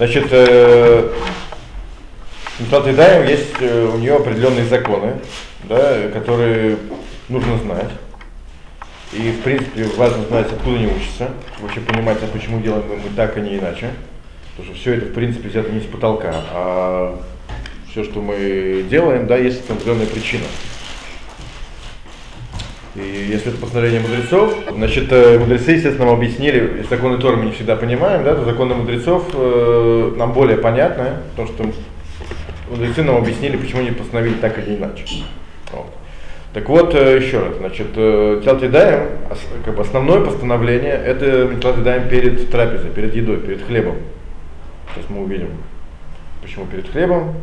Значит, э, Митцвот есть э, у нее определенные законы, да, которые нужно знать. И, в принципе, важно знать, откуда они учатся, вообще понимать, а почему делаем мы так, а не иначе. Потому что все это, в принципе, взято не с потолка, а все, что мы делаем, да, есть определенная причина. И если это постановление мудрецов, значит, э, мудрецы, естественно, нам объяснили, если законы Торы мы не всегда понимаем, да, то законы мудрецов э, нам более понятны, потому что мудрецы нам объяснили, почему они постановили так или иначе. Вот. Так вот, э, еще раз, значит, э, Тялтидаем, как бы основное постановление, это Тялтидаем перед трапезой, перед едой, перед хлебом. Сейчас мы увидим, почему перед хлебом.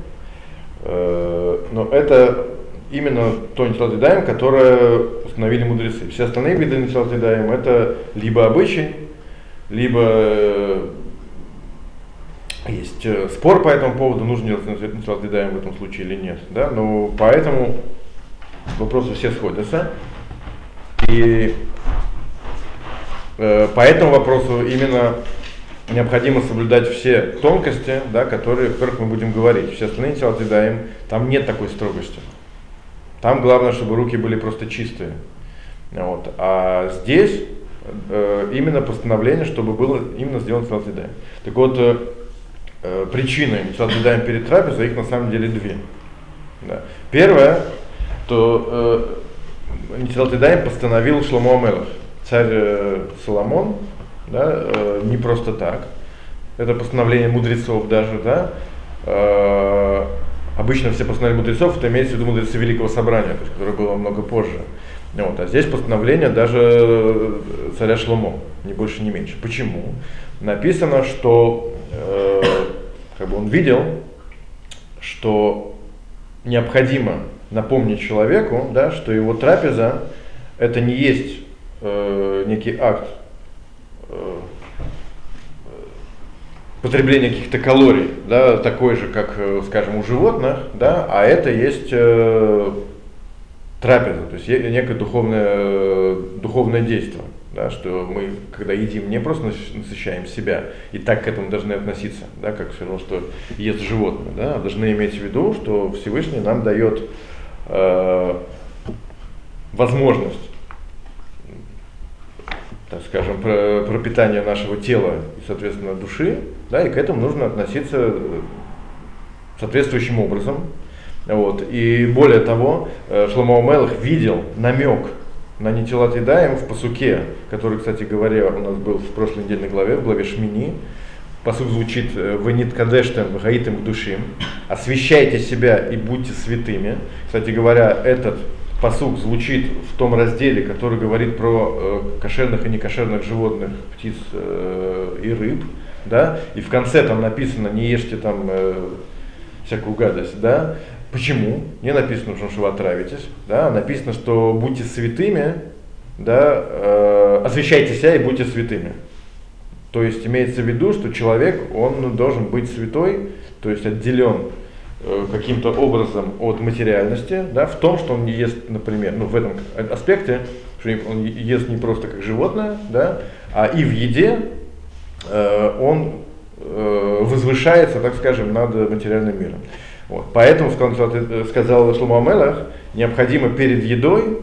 Но это именно то нитилатидаем, которое установили мудрецы. Все остальные виды нитилатидаем это либо обычай, либо э, есть э, спор по этому поводу, нужно делать нитилатидаем в этом случае или нет. Да? Но поэтому вопросы все сходятся. И э, по этому вопросу именно необходимо соблюдать все тонкости, да, которые, о которых мы будем говорить. Все остальные нитилатидаем, там нет такой строгости. Там главное, чтобы руки были просто чистые. Вот. А здесь э, именно постановление, чтобы было именно сделано Митцвот Так вот, э, э причины Митцвот перед трапезой, их на самом деле две. Да. Первое, то э, Митцвот постановил Шломо Амелах, царь э, Соломон, да, э, не просто так. Это постановление мудрецов даже, да, э, Обычно все постановления мудрецов, это имеется в виду мудрецы Великого Собрания, то есть, которое было много позже. Вот, а здесь постановление даже э, царя Шломо, ни больше, ни меньше. Почему? Написано, что э, как бы он видел, что необходимо напомнить человеку, да, что его трапеза это не есть э, некий акт э, потребление каких-то калорий, да, такой же, как, э, скажем, у животных, да, а это есть э, трапеза, то есть некое духовное, духовное действие, да, что мы, когда едим, не просто насыщаем себя, и так к этому должны относиться, да, как все равно, что ест животное, да, а должны иметь в виду, что Всевышний нам дает э, возможность так скажем, про пропитание нашего тела и, соответственно, души, да, и к этому нужно относиться соответствующим образом. Вот. И более того, э, Шломо Мелах видел намек на Нитилат в посуке, который, кстати говоря, у нас был в прошлой недельной главе, в главе Шмини. Посук звучит э, «Венит кадештем вгаитем душим» «Освящайте себя и будьте святыми». Кстати говоря, этот посук звучит в том разделе, который говорит про э, кошерных и некошерных животных, птиц и рыб, да, и в конце там написано не ешьте там э, всякую гадость, да, почему? Не написано, что вы отравитесь, да, написано, что будьте святыми, да, э, освящайте себя и будьте святыми. То есть имеется в виду, что человек, он должен быть святой, то есть отделен Э, каким-то образом от материальности, да, в том, что он не ест, например, ну, в этом аспекте, что он ест не просто как животное, да, а и в еде он э, возвышается, так скажем, над материальным миром. Вот. Поэтому, э, сказал Шломо Амелах, необходимо перед едой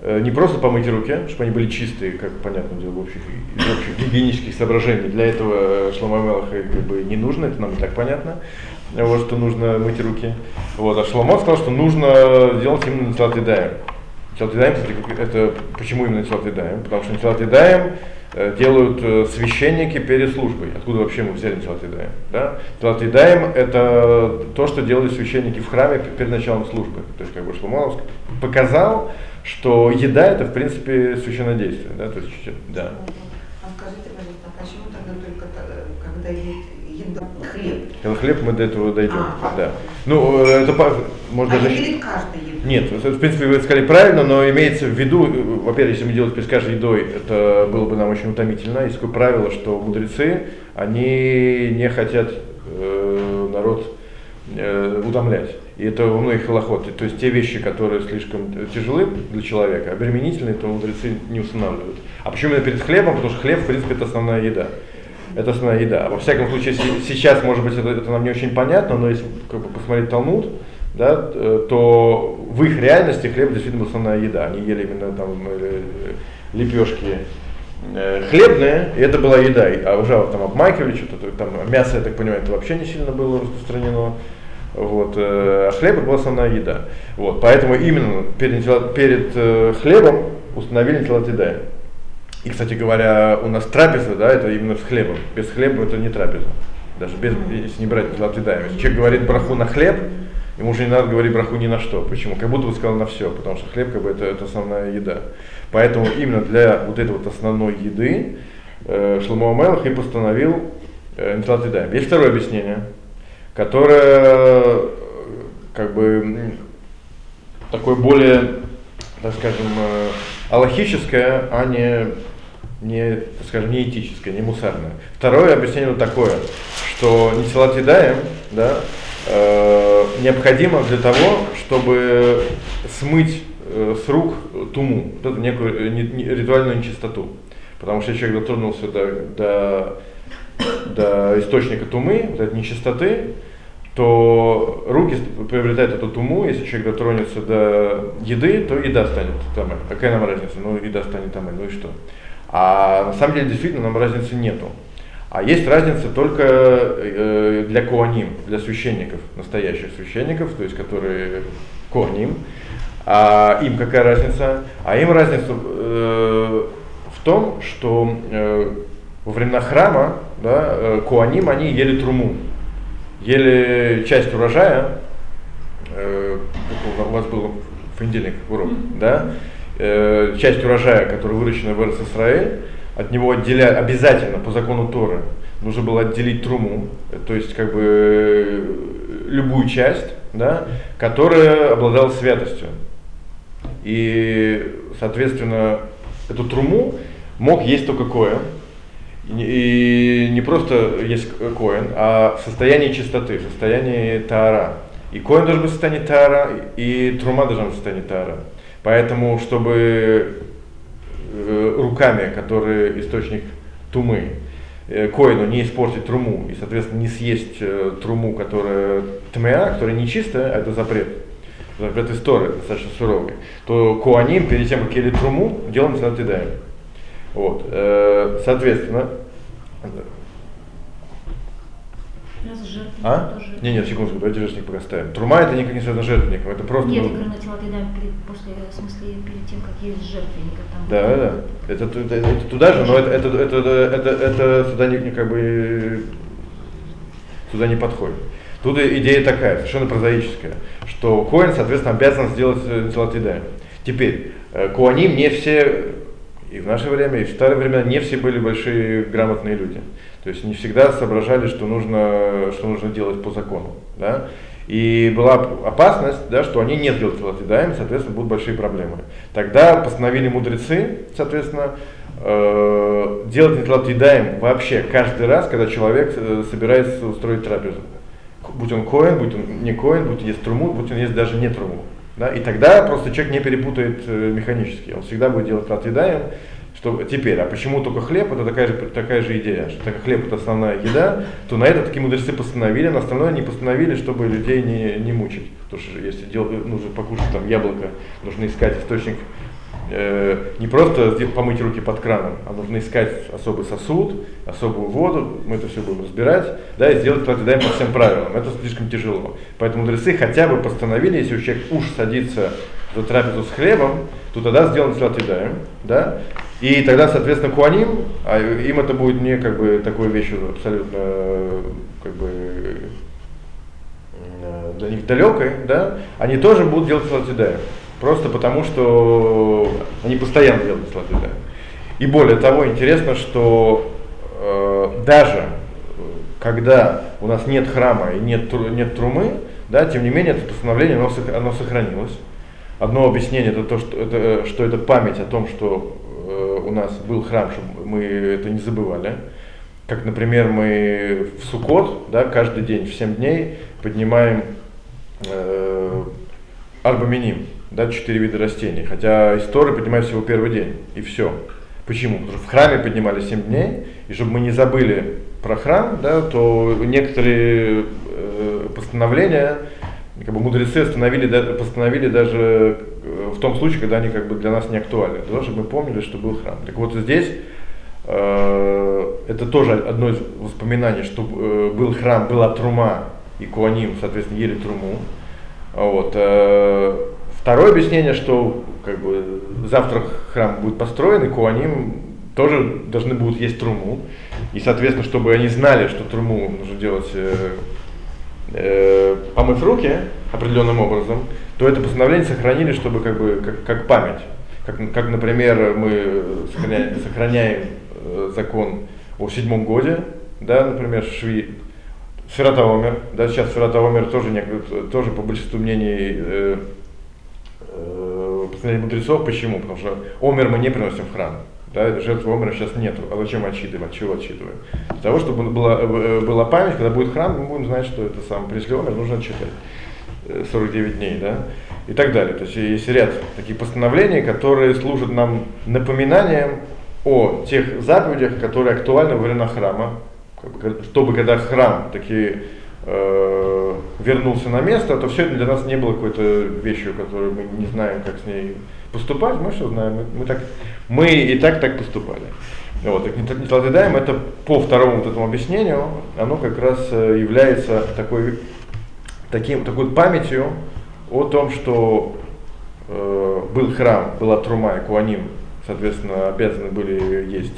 э, не просто помыть руки, чтобы они были чистые, как понятно дело, в общих, из общих гигиенических соображений. Для этого Шломо Амелаха как бы не нужно, это нам и так понятно вот, что нужно мыть руки. Вот, а Шломо сказал, что нужно делать именно Нитилат Идаем. Нитилат Идаем, кстати, это почему именно Нитилат Идаем? Потому что Нитилат Идаем э, делают э, священники перед службой. Откуда вообще мы взяли Нитилат Идаем? Да? Нитилат Идаем это то, что делали священники в храме перед началом службы. То есть как бы Шломо показал, что еда это в принципе священное действие. Да? То есть, да. А скажите, пожалуйста, а почему тогда только э, когда еда хлеб? Хлеб мы до этого дойдем. А, да. Ну, это можно а даже... каждый Нет, в принципе, вы сказали правильно, но имеется в виду, во-первых, если мы делать перед каждой едой, это было бы нам очень утомительно. Есть такое правило, что мудрецы, они не хотят э, народ э, утомлять. И это у многих халахот. То есть те вещи, которые слишком тяжелы для человека, обременительные, то мудрецы не устанавливают. А почему именно перед хлебом? Потому что хлеб, в принципе, это основная еда. Это основная еда. Во всяком случае, сейчас, может быть, это, это нам не очень понятно, но если как бы, посмотреть Талмуд, да, э, то в их реальности хлеб действительно был основная еда. Они ели именно там э, лепешки э, хлебные, и это была еда. А уже там обмакивали что-то, там мясо, я так понимаю, это вообще не сильно было распространено. Вот, а хлеб это была основная еда. Вот, поэтому именно перед, перед хлебом установили Нитилат И, кстати говоря, у нас трапеза, да, это именно с хлебом. Без хлеба это не трапеза. Даже без, если не брать Если человек говорит браху на хлеб, Ему уже не надо говорить браху ни на что. Почему? Как будто бы сказал на все, потому что хлеб как бы это, это основная еда. Поэтому именно для вот этой вот основной еды э, Шломо Амелах и постановил э, Ниталат Есть второе объяснение, которое э, как бы такое более, так скажем, э, аллахическое, а не, не, скажем, не этическое, не мусарное. Второе объяснение вот такое, что Ниталат да, э, необходимо для того, чтобы смыть э, с рук туму, вот эту некую э, не, не, ритуальную нечистоту. Потому что человек дотронулся до, до, до источника тумы, вот этой нечистоты, то руки приобретают эту туму, если человек дотронется до еды, то еда станет там. Какая нам разница? Ну, еда станет там, ну и что? А на самом деле действительно нам разницы нету. А есть разница только э, для коаним, для священников, настоящих священников, то есть которые коаним. А им какая разница? А им разница э, в том, что э, во времена храма да, э, коаним они ели труму, ели часть урожая, э, у вас был в понедельник урок, да, э, часть урожая, которая выращена в Израиль, от него отделять обязательно по закону Торы нужно было отделить труму, то есть как бы любую часть, да, которая обладала святостью. И, соответственно, эту труму мог есть только коэн. И не просто есть коэн, а в состоянии чистоты, в состоянии таара. И коэн должен быть в состоянии таара, и трума должна быть в состоянии таара. Поэтому, чтобы Э, руками, которые источник тумы, э, коину не испортить труму и, соответственно, не съесть э, труму, которая тмеа, которая нечистая, а это запрет. Запрет истории, достаточно суровый. То куаним, перед тем, как ели труму, делаем даем. Вот. Соответственно, а? Тоже... Не, нет, секундочку, давайте жертвенник пока ставим. Трума это никак не связано с жертвенником, это просто... Нет, ну... я говорю, начала тогда перед, после, в смысле, перед тем, как есть жертвенник. Там, да, да, это, это, это, это туда же, но это, это, это, это, это, сюда не, как бы, сюда не подходит. Тут идея такая, совершенно прозаическая, что Коин, соответственно, обязан сделать золотые Теперь, э, Куаним не все, и в наше время, и в старые времена, не все были большие грамотные люди. То есть не всегда соображали, что нужно, что нужно делать по закону. Да? И была опасность, да, что они не сделают филатидаем, соответственно, будут большие проблемы. Тогда постановили мудрецы, соответственно, э, делать нефилатидаем вообще каждый раз, когда человек э, собирается устроить трапезу. Будь он коин, будь он не коин, будь он есть труму, будь он есть даже не труму. Да? И тогда просто человек не перепутает э, механически. Он всегда будет делать филатидаем, что теперь, а почему только хлеб, это такая же, такая же идея, что так как хлеб это основная еда, то на это такие мудрецы постановили, на остальное не постановили, чтобы людей не, не мучить. Потому что если дел, нужно покушать там яблоко, нужно искать источник э, не просто помыть руки под краном, а нужно искать особый сосуд, особую воду, мы это все будем разбирать, да, и сделать противодаем по всем правилам. Это слишком тяжело. Поэтому мудрецы хотя бы постановили, если у человека уж садится за трапезу с хлебом, то тогда сделаем салат да, и тогда, соответственно, куаним, а им это будет не как бы такой вещью абсолютно как бы э, для них далекой, да, они тоже будут делать салатидаем. Просто потому, что они постоянно делают салатидаем. И более того, интересно, что э, даже когда у нас нет храма и нет, нет трумы, да, тем не менее это постановление оно, оно сохранилось. Одно объяснение это то, что это, что это память о том, что э, у нас был храм, чтобы мы это не забывали. Как, например, мы в Сукот, да, каждый день, в 7 дней поднимаем э, арбаминим, да, четыре вида растений. Хотя история поднимают всего первый день, и все. Почему? Потому что в храме поднимали 7 дней, и чтобы мы не забыли про храм, да, то некоторые э, постановления как бы мудрецы остановили, постановили даже э, в том случае, когда они как бы для нас не актуальны, для того, чтобы мы помнили, что был храм. Так вот здесь э, это тоже одно из воспоминаний, что э, был храм, была трума, и Куаним, соответственно, ели труму. Вот. Э, второе объяснение, что как бы, завтра храм будет построен, и Куаним тоже должны будут есть труму. И, соответственно, чтобы они знали, что труму нужно делать, э, помыв руки определенным образом, то это постановление сохранили, чтобы как бы как, как память. Как, как, например, мы сохраняем, сохраняем э, закон о седьмом годе, да, например, Шви, Сферата Омер, да, сейчас Сферата Омер тоже, тоже по большинству мнений э, э, мудрецов. Почему? Потому что Омер мы не приносим в храм. Да, жертвы Омера сейчас нету. А зачем отсчитывать? Чего отсчитываем? Для того, чтобы была, э, была память, когда будет храм, мы будем знать, что это сам принесли Омер, нужно отсчитать. 49 э, дней, да, и так далее. То есть есть ряд таких постановлений, которые служат нам напоминанием о тех заповедях, которые актуальны во время храма, чтобы когда храм таки э, вернулся на место, то все это для нас не было какой-то вещью, которую мы не знаем, как с ней поступать, мы все знаем, мы, мы, так, мы и так так поступали. Вот, так Нитладедаем это по второму вот этому объяснению, оно как раз э, является такой, таким, такой памятью о том, что э, был храм, была трума и куаним, соответственно, обязаны были есть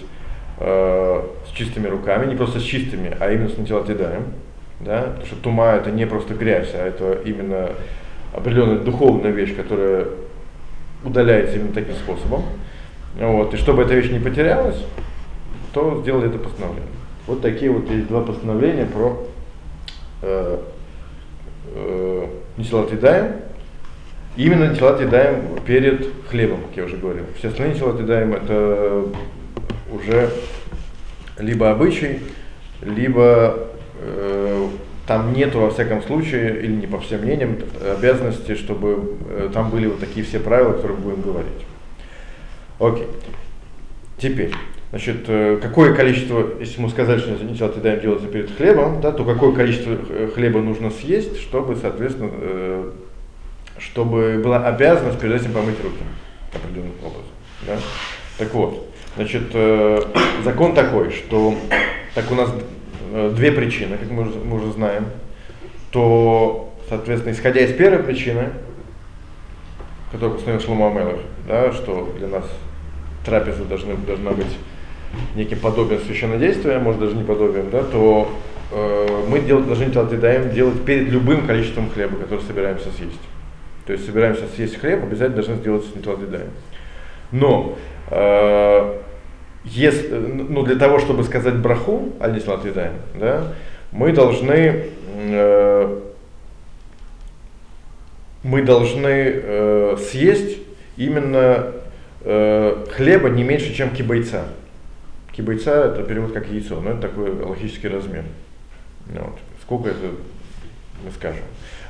э, с чистыми руками, не просто с чистыми, а именно с Нитладедаем. Да? Потому что тума это не просто грязь, а это именно определенная духовная вещь, которая удаляется именно таким способом. Вот. И чтобы эта вещь не потерялась, то сделали это постановление. Вот такие вот есть два постановления про э, э. Именно Нисилат Едаем перед хлебом, как я уже говорил. Все остальные Нисилат Едаем это уже либо обычай, либо э, там нету, во всяком случае, или не по всем мнениям, обязанности, чтобы э, там были вот такие все правила, которые мы будем говорить. Окей. Теперь, значит, э, какое количество, если мы сказали, что сначала ты даем делаться перед хлебом, да, то какое количество э, хлеба нужно съесть, чтобы, соответственно, чтобы была обязанность перед этим помыть руки определенным образом. Да? Так вот, значит, закон такой, что так у нас две причины, как мы уже, мы уже знаем, то, соответственно, исходя из первой причины, которую постановил Шломо Амелах, да, что для нас трапеза должны, должна быть неким подобием священнодействия, может даже не подобием, да, то э, мы делать, должны делать едаем делать перед любым количеством хлеба, который собираемся съесть. То есть собираемся съесть хлеб, обязательно должны сделать нитват едаем. Но э, если, ну, для того, чтобы сказать браху, аль-Нислат да, мы должны, э, мы должны э, съесть именно э, хлеба не меньше, чем кибайца. Кибайца это перевод как яйцо, но это такой логический размер. Вот. Сколько это мы скажем.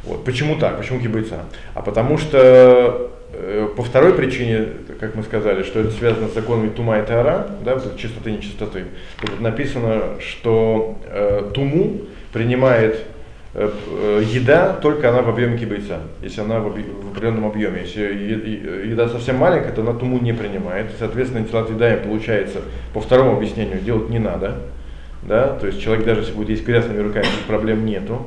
Вот. Почему так? Почему кибайца? А потому что Э, по второй причине, как мы сказали, что это связано с законами тума и тара, да, чистоты и нечистоты, тут написано, что э, туму принимает э, э, еда, только она в объеме кибайца, если она в, в определенном объеме. Если еда совсем маленькая, то она туму не принимает. Соответственно, антилат едаем получается, по второму объяснению, делать не надо. Да? То есть человек даже если будет есть грязными руками, проблем нету.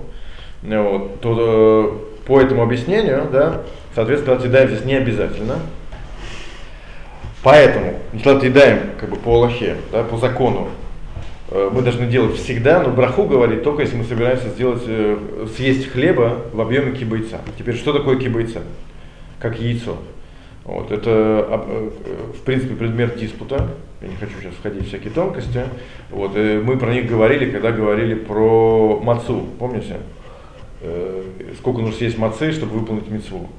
Вот, то э, по этому объяснению, да, соответственно, отъедаем здесь не обязательно. Поэтому, отъедаем как бы по Аллахе, да, по закону, э, мы должны делать всегда, но браху говорит только если мы собираемся сделать, э, съесть хлеба в объеме кибайца. Теперь, что такое кибайца? Как яйцо. Вот, это, в принципе, предмет диспута. Я не хочу сейчас входить в всякие тонкости. Вот, мы про них говорили, когда говорили про мацу, помните? Э, сколько нужно съесть мацы, чтобы выполнить мецву.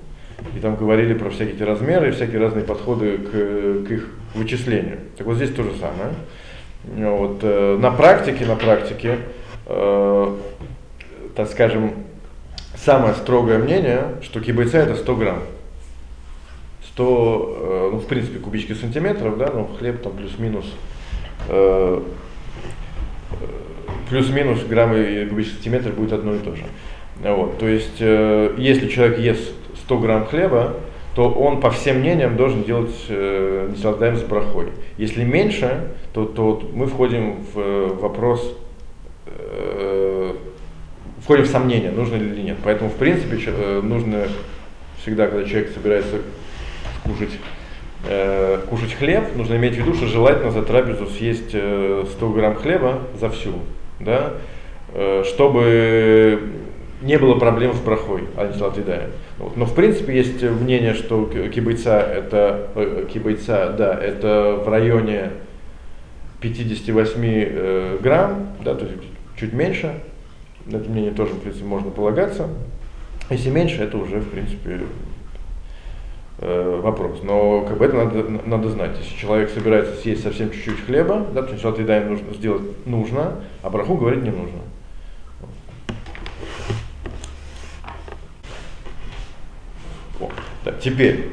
И там говорили про всякие эти размеры, всякие разные подходы к, к их вычислению. Так вот здесь то же самое. Вот, э, на практике, на практике, э, так скажем, самое строгое мнение, что кибайца это 100 грамм. 100, э, ну в принципе кубических сантиметров, да, но хлеб там плюс-минус э, плюс-минус граммы и кубический сантиметр будет одно и то же. Вот, то есть, э, если человек ест 100 грамм хлеба, то он, по всем мнениям, должен делать э, неслагаем с брахой. Если меньше, то, то мы входим в э, вопрос, э, входим в сомнение, нужно ли или нет. Поэтому, в принципе, э, нужно всегда, когда человек собирается кушать, э, кушать хлеб, нужно иметь в виду, что желательно за трапезу съесть э, 100 грамм хлеба за всю, да, э, чтобы не было проблем с брахой, а не золотыдаем. Вот. Но в принципе есть мнение, что кибайца это, э, кибайца, да, это в районе 58 э, грамм, да, то есть чуть меньше. На это мнение тоже, в принципе, можно полагаться. Если меньше, это уже, в принципе, э, вопрос. Но как бы это надо, надо знать. Если человек собирается съесть совсем чуть-чуть хлеба, да, то есть едаем нужно сделать нужно, а браху говорить не нужно. Так, теперь,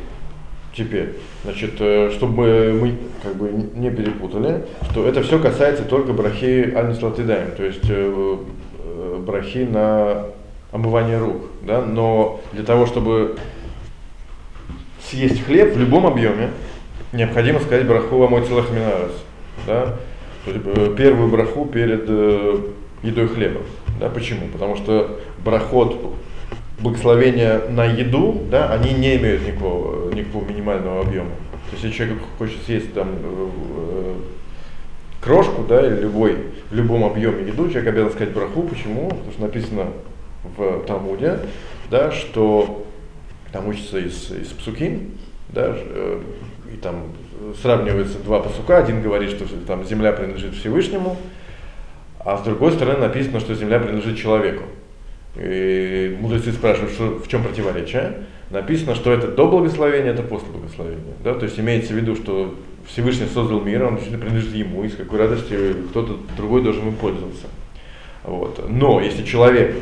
теперь, значит, э, чтобы мы как бы не перепутали, что это все касается только брахи анислатидаем, то есть э, э, брахи на омывание рук, да, но для того, чтобы съесть хлеб в любом объеме, необходимо сказать браху амой целых минарес, да, то есть первую браху перед едой хлеба, да, почему? Потому что брахот благословения на еду, да, они не имеют никакого, никакого минимального объема. То есть, если человек хочет съесть там э, крошку, да, или любой, в любом объеме еду, человек обязан сказать браху. Почему? Потому что написано в Талмуде, да, что там учится из, из псукин, да, э, и там сравниваются два пасука. Один говорит, что там земля принадлежит Всевышнему, а с другой стороны написано, что земля принадлежит человеку. И мудрецы спрашивают, что, в чем противоречие. Написано, что это до благословения, это после благословения. Да? То есть имеется в виду, что Всевышний создал мир, он действительно принадлежит ему, и с какой радостью кто-то другой должен им пользоваться. Вот. Но если человек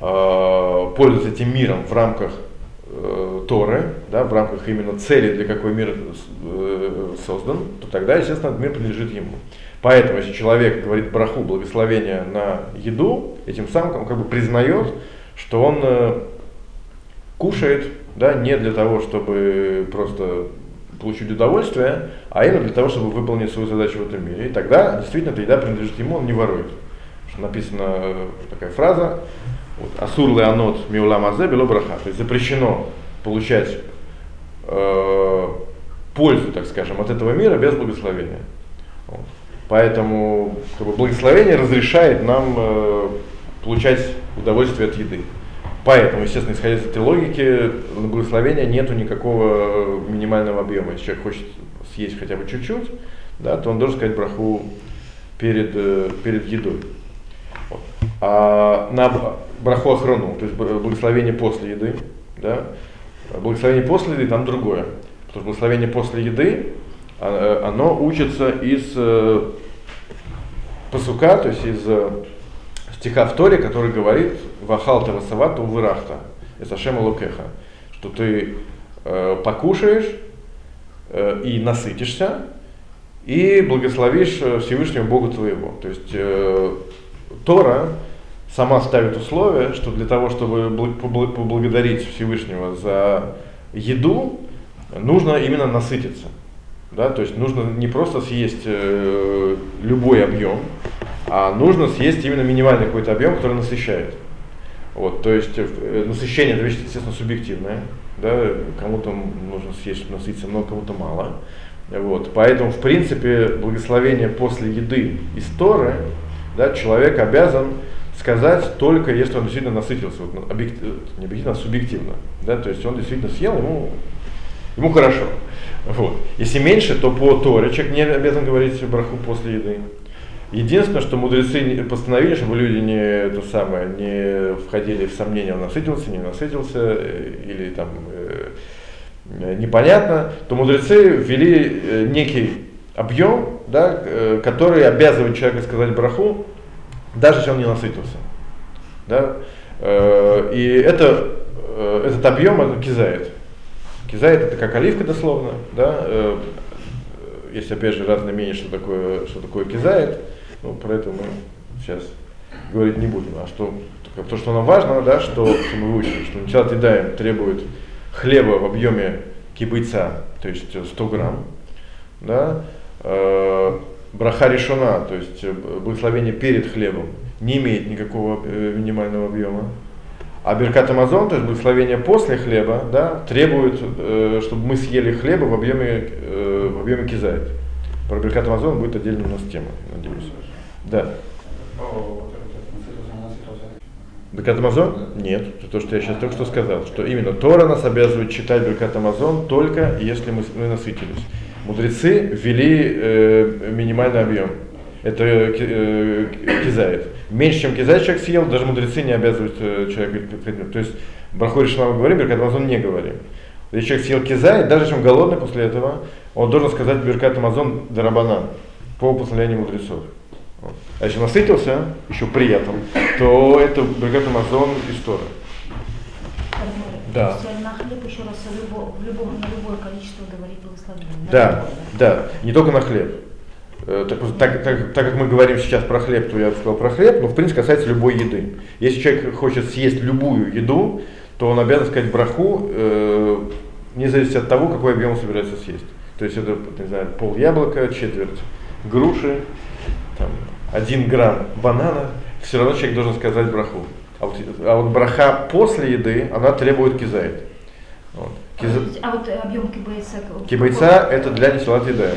э, пользуется этим миром в рамках э, Торы, да, в рамках именно цели, для какой мир э, создан, то тогда, естественно, мир принадлежит ему. Поэтому, если человек говорит браху, благословение на еду, этим самым он как бы признает, что он э, кушает да, не для того, чтобы просто получить удовольствие, а именно для того, чтобы выполнить свою задачу в этом мире. И тогда действительно эта еда принадлежит ему, он не ворует. Что написана э, такая фраза, вот, Асур леонот миула мазе бело браха. То есть запрещено получать э, пользу, так скажем, от этого мира без благословения. Поэтому как бы, благословение разрешает нам э, получать удовольствие от еды. Поэтому, естественно, исходя из этой логики, на благословения нету никакого минимального объема. Если человек хочет съесть хотя бы чуть-чуть, да, то он должен сказать браху перед, э, перед едой. Вот. А на браху охрану, то есть благословение после еды, да, благословение после еды там другое. Потому что благословение после еды а, э, оно учится из э, пасука, то есть из э, стиха в Торе, который говорит «Вахал тавасавату вырахта» это Шема Лукеха, что ты э, покушаешь э, и насытишься, и благословишь Всевышнего Бога твоего. То есть э, Тора сама ставит условие, что для того, чтобы поблагодарить Всевышнего за еду, нужно именно насытиться. Да, то есть нужно не просто съесть э, любой объем, а нужно съесть именно минимальный какой-то объем, который насыщает. Вот, то есть э, насыщение это вещь, естественно, субъективная. Да, кому-то нужно съесть, насытиться много, кому-то мало. Вот, поэтому, в принципе, благословение после еды из Торы, да, человек обязан сказать только если он действительно насытился, вот, объектив, не объективно, а субъективно. Да, то есть он действительно съел, ему, ему хорошо. Вот. Если меньше, то по Торе человек не обязан говорить браху после еды. Единственное, что мудрецы постановили, чтобы люди не это самое, не входили в сомнения, он насытился, не насытился, э, или там э, непонятно, то мудрецы ввели э, некий объем, да, э, который обязывает человека сказать браху, даже если он не насытился. Да? И это, этот объем это. Кизайт это как оливка дословно, да, э, есть опять же разные мнения, что такое, что такое кизайт, ну, про это мы сейчас говорить не будем. А что, то, что нам важно, да, что, что мы выучили, что начало Тедаем требует хлеба в объеме кибыца, то есть 100 грамм, да, э, браха решена, то есть э, благословение перед хлебом, не имеет никакого э, минимального объема. А Беркат Амазон, то есть благословение после хлеба, да, требует, э, чтобы мы съели хлеба в объеме, э, в объеме кизайт. Про Беркат Амазон будет отдельно у нас тема, надеюсь. Да. Беркат Амазон? Нет, это то, что я сейчас только что сказал, что именно Тора нас обязывает читать Беркат Амазон только если мы, мы насытились. Мудрецы ввели э, минимальный объем. Это э, кизает. Меньше, чем кизает человек съел, даже мудрецы не обязывают э, человека говорить. То есть Брахой решена мы говорим, Беркат Амазон не говорим. Если человек съел кизай, даже он голодный после этого, он должен сказать Беркат Амазон Дарабана по постановлению мудрецов. А если насытился, еще при этом, то это Беркат Амазон из Торы. Да. На хлеб еще раз в любом, на любое количество говорит благословение. Да, да, не только на хлеб. Э, так, так, так, так как мы говорим сейчас про хлеб, то я сказал про хлеб, но в принципе касается любой еды. Если человек хочет съесть любую еду, то он обязан сказать браху, э, не зависит от того, какой объем он собирается съесть. То есть это, не знаю, пол яблока, четверть груши, там, один грамм банана, все равно человек должен сказать браху. А вот, а вот браха после еды, она требует кизайт. Вот. Киза... А вот объем кибайца? Кибайца это для несалат едаем.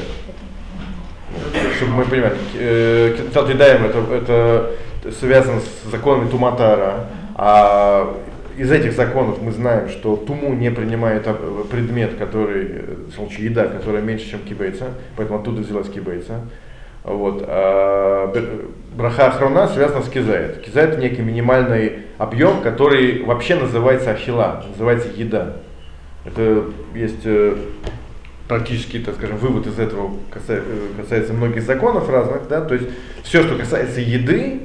Чтобы мы понимали, несалат едаем это, это связано с законами Туматара, а из этих законов мы знаем, что туму не принимает предмет, который, в случае еда, которая меньше, чем кибейца, поэтому оттуда взялась кибейца. Вот. А браха охрана связана с. Кизайт это некий минимальный объем, который вообще называется ахила, называется еда. Это есть э, практически, так скажем, вывод из этого касается, э, касается многих законов разных, да, то есть все, что касается еды,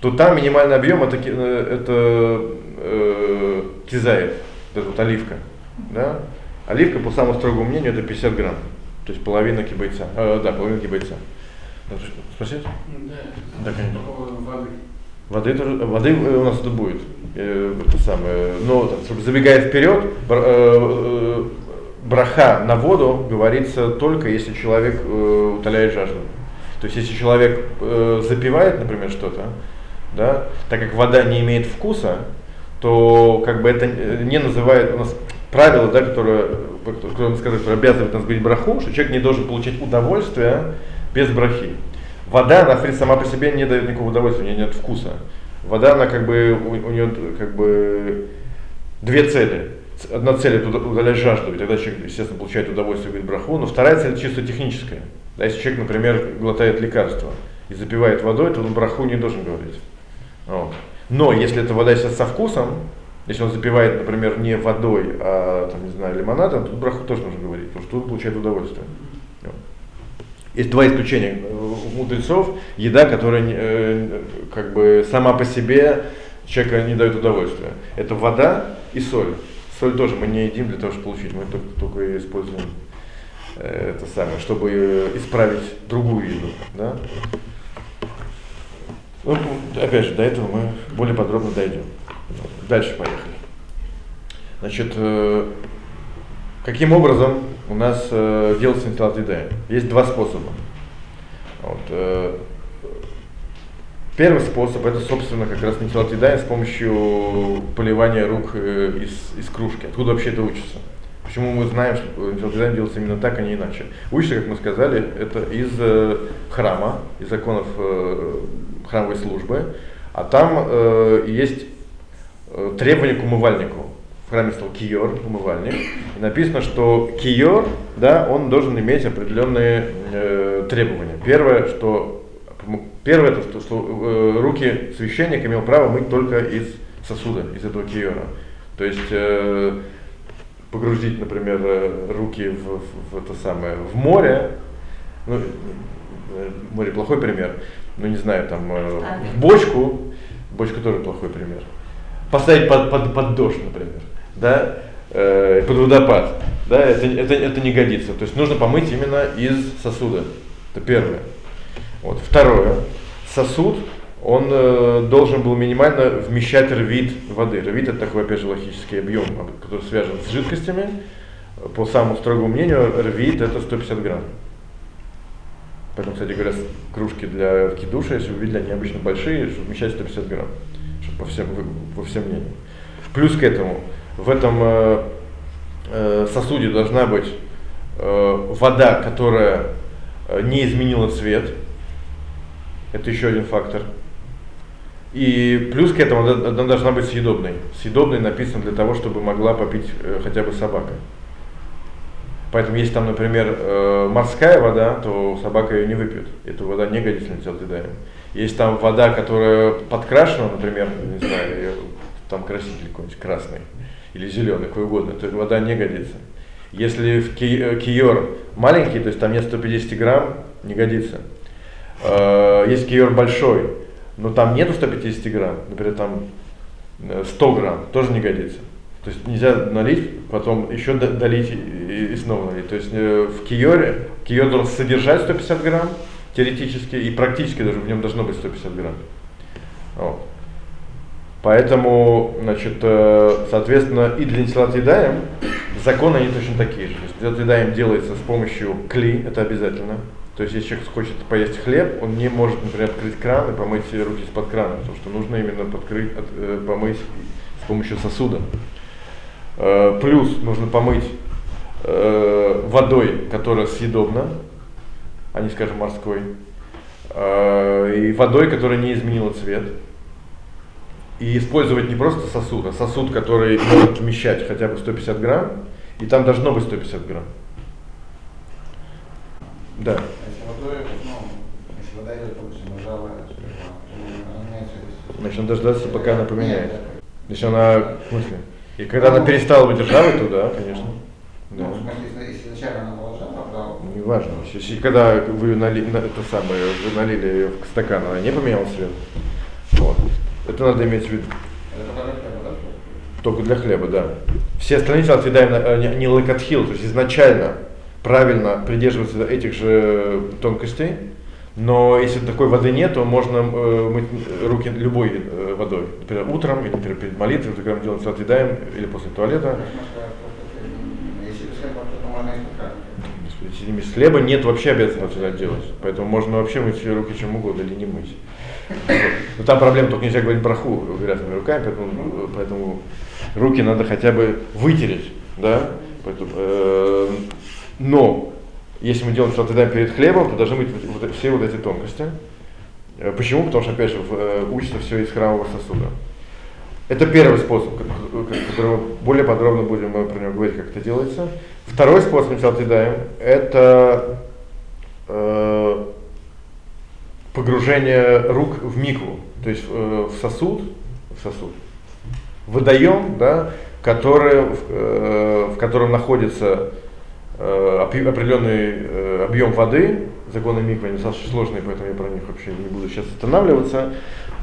то там минимальный объем это, э, это э, кизаев, это вот оливка, да. Оливка, по самому строгому мнению, это 50 грамм, то есть половина кибайца, э, да, половина кибайца. Спросить? Да. Да, конечно. Воды, воды у нас тут будет. Э, это самое, но забегая вперед, э, браха на воду говорится только если человек э, утоляет жажду. То есть если человек запивает, например, что-то, да, так как вода не имеет вкуса, то как бы это не называет у нас правило, да, которое, которое, сказать, которое обязывает нас говорить браху, что человек не должен получать удовольствие без брахи. Вода, она сама по себе не дает никакого удовольствия, у нее нет вкуса. Вода, она как бы, у, у нее как бы две цели. Одна цель это удалять жажду, и тогда человек, естественно, получает удовольствие, говорит браху, но вторая цель чисто техническая. Да, если человек, например, глотает лекарство и запивает водой, то он браху не должен говорить. Вот. Но если эта вода сейчас со вкусом, если он запивает, например, не водой, а там, не знаю, лимонадом, то браху тоже нужно говорить, потому что тут получает удовольствие. Есть два исключения у мудрецов. Еда, которая э, как бы сама по себе человека не дает удовольствия. Это вода и соль. Соль тоже мы не едим для того, чтобы получить. Мы только, только используем э, это самое, чтобы исправить другую еду. Да? Ну, опять же, до этого мы более подробно дойдем. Дальше поехали. Значит, э, каким образом у нас э, делается интеллектуальная Есть два способа. Вот, первый способ это, собственно, как раз интеллектуальная с помощью поливания рук э, из, из кружки. Откуда вообще это учится? Почему мы знаем, что интеллектуальная делается именно так, а не иначе? Учится, как мы сказали, это из э, храма, из законов э, храмовой службы, а там э, есть требования к умывальнику в храме стал киор, умывальник, и написано, что киор, да, он должен иметь определенные э, требования. Первое, что первое, это, что, что э, руки священника имел право мыть только из сосуда, из этого киора. То есть э, погрузить, например, э, руки в, в, в это самое в море, ну, э, море плохой пример, ну не знаю, там э, в бочку, бочка тоже плохой пример. Поставить под, под, под дождь, например да, э, под водопад, да, это, это, это не годится. То есть нужно помыть именно из сосуда. Это первое. Вот. Второе. Сосуд он э, должен был минимально вмещать рвит воды. Рвит это такой, опять же, логический объем, который связан с жидкостями. По самому строгому мнению, рвит это 150 грамм. Поэтому, кстати говоря, кружки для кидуша, если вы видели, они обычно большие, чтобы вмещать 150 грамм, чтобы по всем, по всем мнениям. Плюс к этому, в этом э, э, сосуде должна быть э, вода, которая э, не изменила цвет. Это еще один фактор. И плюс к этому она должна быть съедобной. Съедобной написано для того, чтобы могла попить э, хотя бы собака. Поэтому если там, например, э, морская вода, то собака ее не выпьет. Эта вода не годится на телодедаем. Если там вода, которая подкрашена, например, не знаю, там краситель какой-нибудь красный или зеленый, какой угодно, то вода не годится. Если в э, киор маленький, то есть там нет 150 грамм, не годится. Если киор большой, но там нету 150 грамм, например, там 100 э, грамм, тоже не годится. То есть нельзя налить, потом еще долить и, снова налить. То есть э, в киоре, киор должен содержать 150 грамм, теоретически, и практически даже в нем должно быть 150 грамм. Вот. Поэтому, значит, э, соответственно, и для нитилатидаем законы они точно такие же. Нитилатидаем делается с помощью кли, это обязательно. То есть, если человек хочет поесть хлеб, он не может, например, открыть кран и помыть руки из-под крана, потому что нужно именно подкрыть, от, э, помыть с помощью сосуда. Э, плюс нужно помыть э, водой, которая съедобна, а не, скажем, морской, э, и водой, которая не изменила цвет. И использовать не просто сосуд, а сосуд, который может вмещать хотя бы 150 грамм, и там должно быть 150 грамм. Да. Значит, он дождаться, пока она поменяется. Значит, она, в смысле? И когда она перестала быть ржавой, то да, конечно. Да. Ну, если изначально она была ржавая, Не важно. Если, когда вы налили, на, это самое, вы налили ее в стакан, она не поменяла цвет. Вот. Это надо иметь в виду. Только для хлеба, да. Все остальные тела отъедаем не лакатхил, то есть изначально правильно придерживаться этих же тонкостей, но если такой воды нет, то можно э, мыть руки любой э, водой. Например, утром, или например, перед молитвой, когда мы делаем отъедаем, или после туалета. Если хлеба, нет вообще обязательно сюда делать. Поэтому можно вообще мыть руки чем угодно или не мыть. Но там проблема, только нельзя говорить браху грязными руками, поэтому, поэтому руки надо хотя бы вытереть. Да? Поэтому, э, но если мы делаем что-то перед хлебом, то должны быть вот, все вот эти тонкости. Э, почему? Потому что, опять же, э, учится все из храмового сосуда. Это первый способ, который более подробно будем мы про него говорить, как это делается. Второй способ, мы отъедаем, это э, погружение рук в микву, то есть э, в сосуд, в сосуд, водоем, да, который, э, в котором находится Э, определенный э, объем воды, законы миквы они достаточно сложные, поэтому я про них вообще не буду сейчас останавливаться.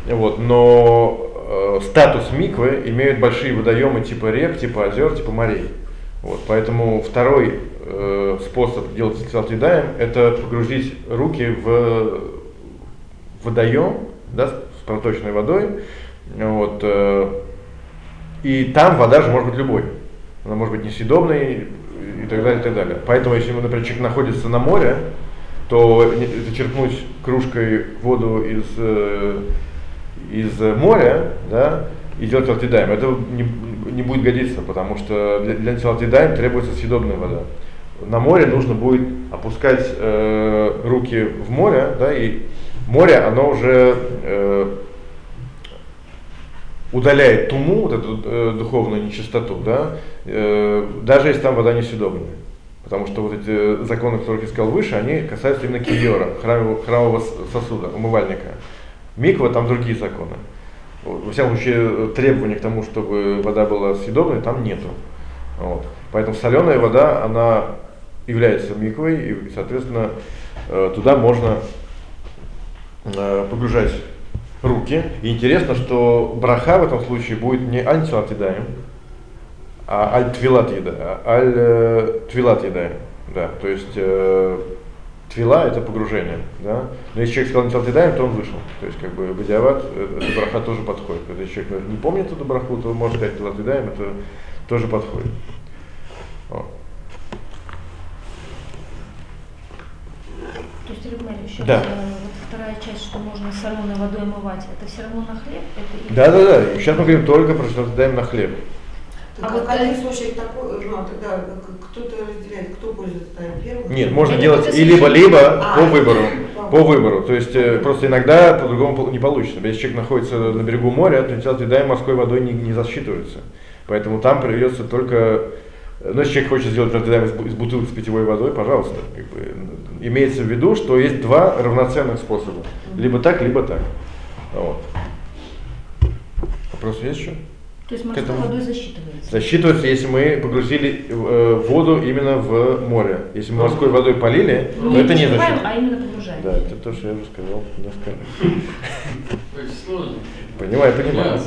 Вот, но э, статус миквы имеют большие водоемы типа рек, типа озер, типа морей. Вот, поэтому второй э, способ делать сальтидаем это погрузить руки в водоем да, с проточной водой. Вот, э, и там вода же может быть любой. Она может быть несъедобной, и так далее, и так далее. Поэтому, если, например, человек находится на море, то зачерпнуть кружкой воду из, э, из моря, да, и делать алтидаем, это не, не будет годиться, потому что для, для алтидаем требуется съедобная вода. На море нужно будет опускать э, руки в море, да, и море, оно уже э, удаляет туму, вот эту э, духовную нечистоту, да, э, даже если там вода не съедобная. Потому что вот эти законы, которые я сказал выше, они касаются именно киора, храмового, храмового сосуда, умывальника. Миква там другие законы. Во всяком случае, требований к тому, чтобы вода была съедобной, там нету. Вот. Поэтому соленая вода, она является миквой, и, соответственно, э, туда можно э, погружать руки. И интересно, что браха в этом случае будет не антилат едаем, а аль твилат едаем. Аль э, твилат едаем. Да, то есть э, твила это погружение, да. Но если человек сказал Нитилат Едаем, то он вышел. То есть как бы Бадиават, э, эта браха тоже подходит. Когда человек наверное, не помнит эту браху, то может сказать Нитилат Едаем, это тоже подходит. Вот. То есть, Марьевич, еще Да. Вторая часть, что можно соленой водой омывать, это все равно на хлеб? Это Да, да, да. И сейчас мы говорим только про Нитилат Едаем на хлеб. Так А вот один это- случай такой, ну, а тогда кто-то разделяет, кто пользуется тайм первым? Нет, можно Это делать и либо-либо А, по выбору. по выбору. То есть э, просто иногда по-другому не получится. Если человек находится на берегу моря, то Нитилат Едаем морской водой не, не засчитывается. Поэтому там придется только... Ну, если человек хочет сделать Едаем из бу- из бутылки с питьевой водой, пожалуйста. Как бы, имеется в виду, что есть два равноценных способа. Либо так, либо так. Вот. Вопрос есть еще? То есть морской этому- водой засчитывается? Засчитывается, если мы погрузили э, воду именно в море. Если мы морской водой полили, то Не это не засчитывается. а именно погружаем. Да, это то, что я уже сказал. Очень сложно. Понимаю, понимаю.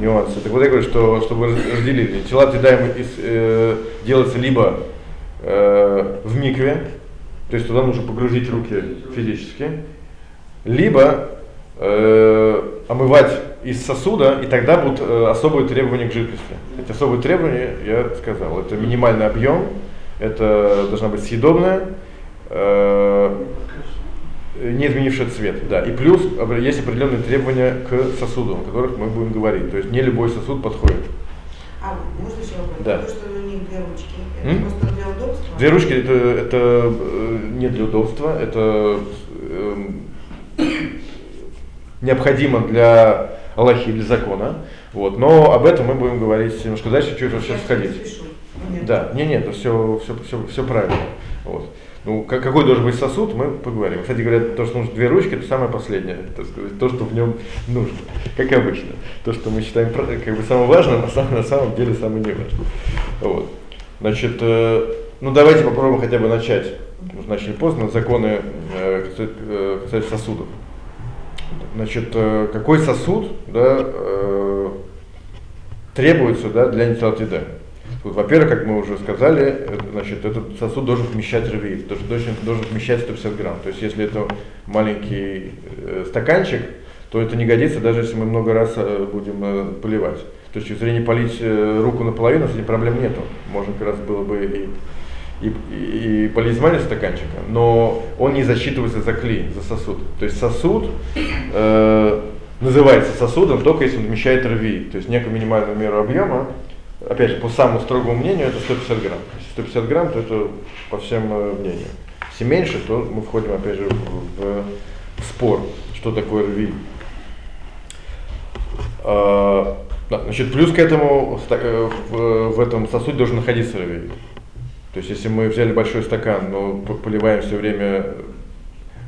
Нюансы. Так вот я говорю, что чтобы разделили. Тела едаем из, э, делается либо э, в микве, то есть туда нужно погрузить руки физически, либо э, омывать из сосуда, и тогда будут э, особые требования к жидкости. Эти особые требования я сказал. Это минимальный объем, это должна быть съедобная, э, не изменивший цвет, да. И плюс есть определенные требования к сосуду, о которых мы будем говорить. То есть не любой сосуд подходит. А, можно еще вопрос? Да. Потому что у них две ручки. Это М? просто для удобства? Две ручки это, это э, не для удобства, это эм, необходимо для Аллахи, для закона. Вот. Но об этом мы будем говорить немножко дальше, чуть Я сейчас не сходить. Нет. Да, не, нет, это все, все, все, все правильно. Вот. Ну, как- какой должен быть сосуд, мы поговорим. Кстати говоря, то, что нужно две ручки, это самое последнее, так сказать, то, что в нем нужно, как обычно. То, что мы считаем как бы самым важным, самом, на самом деле самое неважное. Вот. Значит, э, ну давайте попробуем хотя бы начать. Же начали поздно, законы э, э, касательно сосудов. Значит, э, какой сосуд да, э, требуется да, для нитилатида? Во-первых, как мы уже сказали, э, значит, этот сосуд должен вмещать рвит, должен, должен, вмещать 150 грамм. То есть, если это маленький э, стаканчик, то это не годится, даже если мы много раз э, будем поливать. То есть, точки зрения полить руку наполовину, с этим проблем нету. Можно как раз было бы и и, и, и стаканчика, но он не засчитывается за кли, за сосуд. То есть сосуд э, называется сосудом только если он вмещает РВИ, то есть некую минимальную меру объема. Опять же, по самому строгому мнению, это 150 грамм. Если 150 грамм, то это по всем э, мнениям. Если меньше, то мы входим опять же в, в- спор, что такое РВИ. А, да, значит, плюс к этому э, в, в этом сосуде должен находиться РВИ. То есть, если мы взяли большой стакан, но поливаем все время,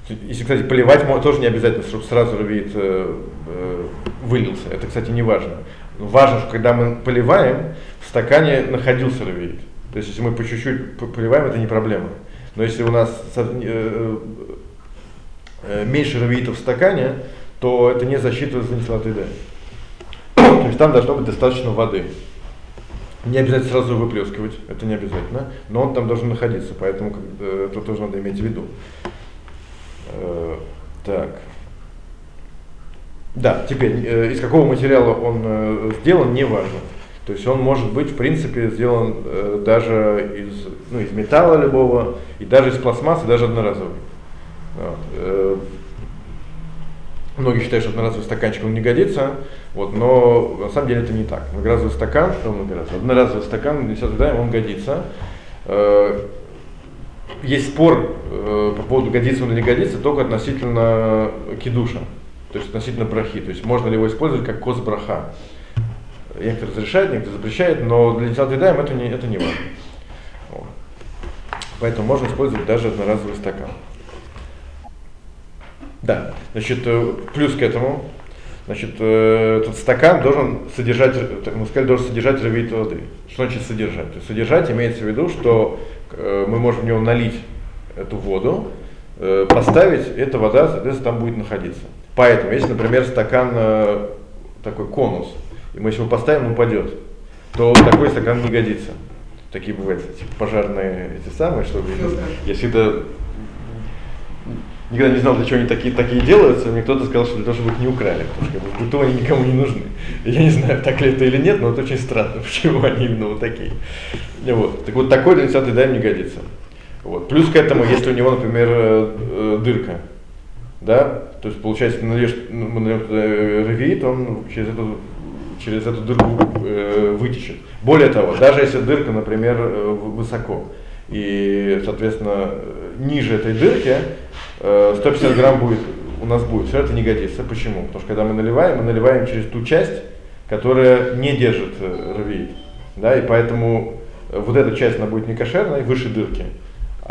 если, кстати, поливать тоже не обязательно, чтобы сразу равиит э, э, вылился. Это, кстати, не важно. Но важно, что когда мы поливаем, в стакане находился равиит. То есть, если мы по чуть-чуть поливаем, это не проблема. Но если у нас э, э, меньше равиитов в стакане, то это не засчитывается за нитилатиды. То есть там должно быть достаточно воды. Не обязательно сразу выплескивать, это не обязательно, но он там должен находиться, поэтому это тоже надо иметь в виду. Э, так. Да, теперь, э, из какого материала он э, сделан, не важно. То есть он может быть, в принципе, сделан э, даже из, ну, из металла любого, и даже из пластмассы, даже одноразовый. Вот. Э, Многие считают, что одноразовый стаканчик он не годится, вот, но на самом деле это не так. Многоразовый стакан, что многоразовый, одноразовый стакан, для себя он годится. Э, Есть спор э, по поводу годится он или не годится только относительно кидуша, то есть относительно брахи, то есть можно ли его использовать как кос браха. Некоторые разрешают, некоторые запрещают, но для Нитилатидаем это не, это не важно. Поэтому можно использовать даже одноразовый стакан. Да, значит, э, плюс к этому, значит, э, этот стакан должен содержать, э, мы сказали, должен содержать равит воды. Что значит содержать? То есть содержать имеется в виду, что мы можем в него налить эту воду, поставить, эта вода, соответственно, там будет находиться. Поэтому, если, например, стакан э, такой конус, и мы если его поставим, он упадет, то такой стакан не годится. Такие бывают эти пожарные эти самые, что Фильтры. я всегда никогда не знал, для чего они такие, такие делаются, мне кто-то сказал, что для того, чтобы их не украли, потому что как бы, быту они никому не нужны. Я не знаю, так ли это или нет, но это очень странно, почему они именно вот такие. Вот. Так вот, такой 20 дайм не годится. Вот. Плюс к этому, если у него, например, э, э, дырка, да, то есть получается, нальешь, нальем туда ревит, он через эту, через эту дырку э, вытечет. Более того, даже если дырка, например, э, высоко, и, соответственно, ниже этой дырки 150 э, грамм будет, у нас будет, все это не годится. Почему? Потому что когда мы наливаем, мы наливаем через ту часть, которая не держит э, рвеит. Да, и поэтому вот эта часть, она будет не кошерной, выше дырки.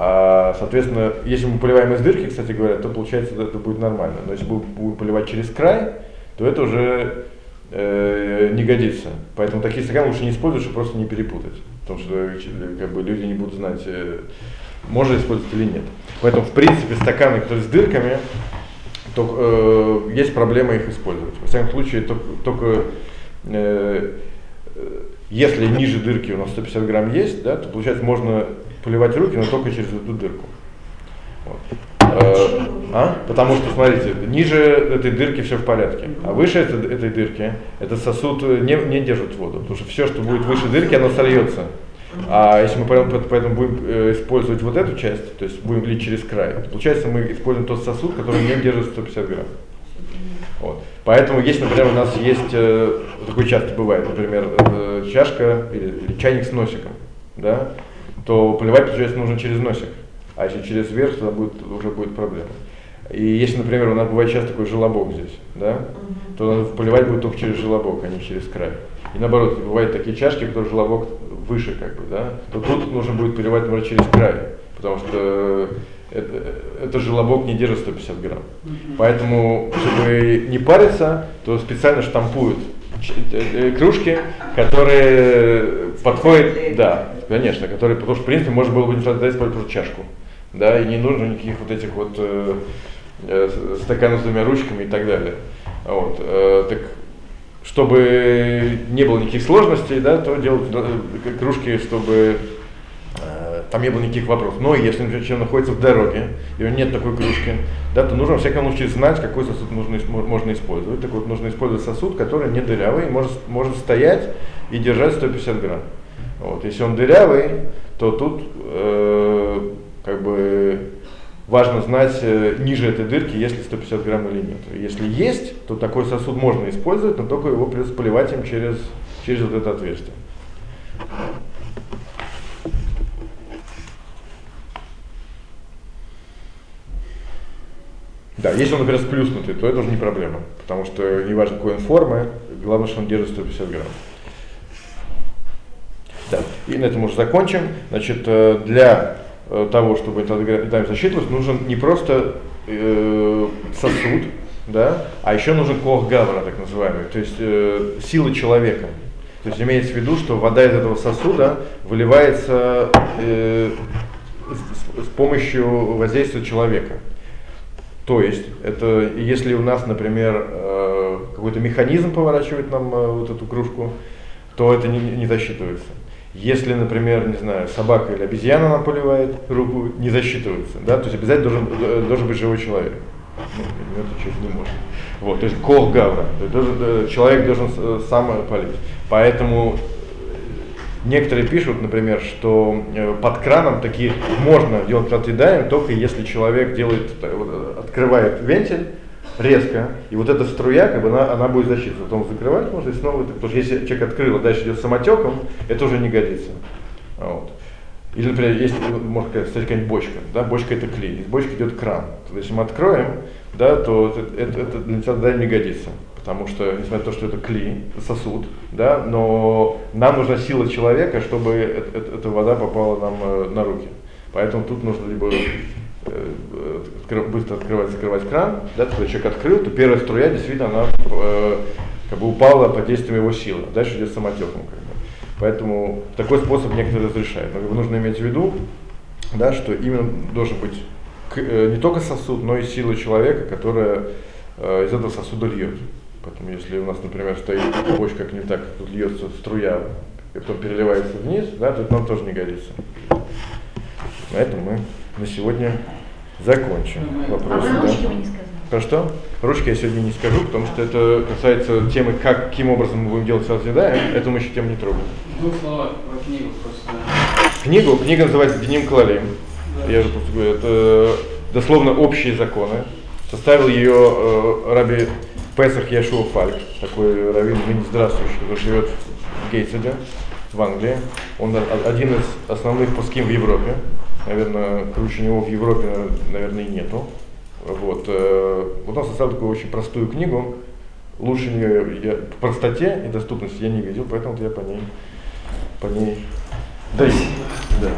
А, соответственно, если мы поливаем из дырки, кстати говоря, то получается это будет нормально. Но если мы будем поливать через край, то это уже э, не годится. Поэтому такие стаканы лучше не использовать, чтобы просто не перепутать. Потому что э, как бы, люди не будут знать, э, можно использовать или нет. Поэтому, в принципе, стаканы, которые с дырками, то, э, есть проблема их использовать. В всяком случае, только, только э, если ниже дырки у нас 150 грамм есть, да, то получается можно поливать руки, но только через эту дырку. Вот. Э, а? Потому что, смотрите, ниже этой дырки все в порядке, а выше этой, этой дырки этот сосуд не, не держит воду, потому что все, что будет выше дырки, оно сольется. А если мы поэтому будем э, использовать вот эту часть, то есть будем лить через край, получается мы используем тот сосуд, который не держит 150 грамм. Вот. Поэтому, если, например, у нас есть, э, такое часто бывает, например, э, чашка или, или чайник с носиком, да, то поливать, получается, нужно через носик. А если через верх, то будет, уже будет проблема. И если, например, у нас бывает часто такой желобок здесь, да, то поливать будет только через желобок, а не через край. И наоборот, бывают такие чашки, которые желобок выше, как бы, да, то тут нужно будет поливать, например, через край, потому что это, это желобок не держит 150 грамм. Поэтому, чтобы не париться, то специально штампуют кружки, которые подходят, да, конечно, которые, потому что, в принципе, можно было бы не использовать просто чашку да, и не нужно никаких вот этих вот э, э, стаканов с двумя ручками и так далее. Вот, э, так, чтобы не было никаких сложностей, да, то делать э, кружки, чтобы э, там не было никаких вопросов. Но если, например, человек находится в дороге, и у него нет такой кружки, да, то нужно, во всяком случае, знать, какой сосуд нужно, можно использовать. Так вот, нужно использовать сосуд, который не дырявый, может, может стоять и держать 150 грамм. Вот, если он дырявый, то тут э, как бы важно знать э, ниже этой дырки, есть ли 150 грамм или нет. Если есть, то такой сосуд можно использовать, но только его придется поливать им через, через вот это отверстие. Да, если он, например, сплюснутый, то это уже не проблема, потому что неважно какой он формы, главное, что он держит 150 грамм. Да, и на этом уже закончим. Значит, э, для Э, того, чтобы это дайм засчитывалось, нужен не просто э, сосуд, да, а еще нужен кох гавра, так называемый, то есть э, сила человека. То есть имеется в виду, что вода из этого сосуда выливается э, с, с помощью воздействия человека. То есть, это если у нас, например, э, какой-то механизм поворачивает нам э, вот эту кружку, то это не, не засчитывается. Если, например, не знаю, собака или обезьяна нам поливает руку, не засчитывается, да, то есть обязательно должен, э, должен быть живой человек. Ну, это человек не может. Вот, то есть кол гавра, человек должен сам полить. Поэтому некоторые пишут, например, что под краном такие можно делать отъедаем, только если человек делает, открывает вентиль, резко, и вот эта струя, как бы она, она будет защититься. Потом закрывать можно и снова, потому что если человек открыл, а дальше идет самотеком, это уже не годится. Вот. Или, например, есть, можно сказать, какая-нибудь бочка, да, бочка это клей, из бочки идет кран. То если мы откроем, да, то это, это, это для тебя не годится. Потому что, несмотря на то, что это клей, сосуд, да, но нам нужна сила человека, чтобы эта вода попала нам э, на руки. Поэтому тут нужно либо э, быстро открывать, закрывать кран, да, когда человек открыл, то первая струя действительно она э, как бы упала под действием его силы, дальше идет самотеком. Как бы. Поэтому такой способ некоторые разрешают. Но как бы, нужно иметь в виду, да, что именно должен быть не только сосуд, но и сила человека, которая из этого сосуда льет. Поэтому если у нас, например, стоит бочка как не так, тут льется струя, и потом переливается вниз, да, то это нам тоже не годится. На этом мы на сегодня закончим А вопросы. про да. ручки вы не сказали. Про что? Ручки я сегодня не скажу, потому что это касается темы, как, каким образом мы будем делать созидаем. Эту мы еще тему не трогаем. В двух словах про книгу просто. Книгу, книга называется Деним Клалим. Да. Я же просто говорю, это дословно общие законы. Составил ее э, раби Песах Яшуа Фальк, такой раввин ныне здравствующий, который живет в Гейтседе, в Англии. Он один из основных пуским в Европе. Наверное, круче него в Европе, наверное, и нету. Вот, э, вот он составил такую очень простую книгу. Лучше нее я, по простоте и доступности я не видел, поэтому я по ней, по ней, да, да.